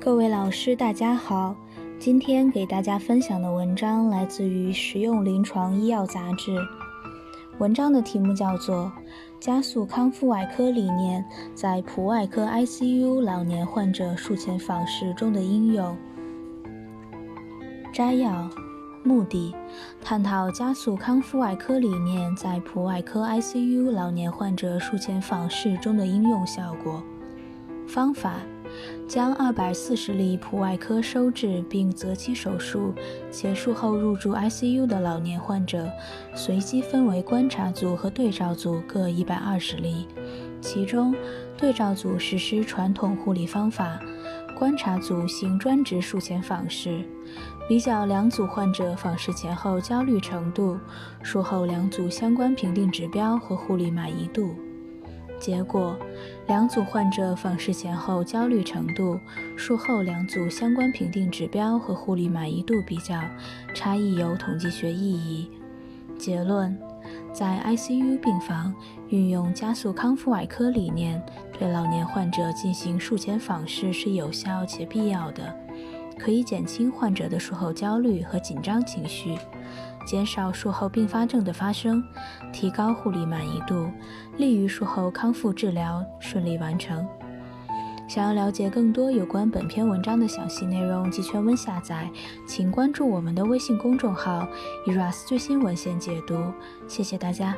各位老师，大家好。今天给大家分享的文章来自于《实用临床医药杂志》，文章的题目叫做《加速康复外科理念在普外科 ICU 老年患者术前访视中的应用》。摘要：目的，探讨加速康复外科理念在普外科 ICU 老年患者术前访视中的应用效果。方法。将二百四十例普外科收治并择期手术且术后入住 ICU 的老年患者，随机分为观察组和对照组各一百二十例。其中，对照组实施传统护理方法，观察组行专职术前访视，比较两组患者访视前后焦虑程度、术后两组相关评定指标和护理满意度。结果，两组患者访视前后焦虑程度、术后两组相关评定指标和护理满意度比较，差异有统计学意义。结论：在 ICU 病房运用加速康复外科理念，对老年患者进行术前访视是有效且必要的，可以减轻患者的术后焦虑和紧张情绪。减少术后并发症的发生，提高护理满意度，利于术后康复治疗顺利完成。想要了解更多有关本篇文章的详细内容及全文下载，请关注我们的微信公众号 “eras 最新文献解读”。谢谢大家。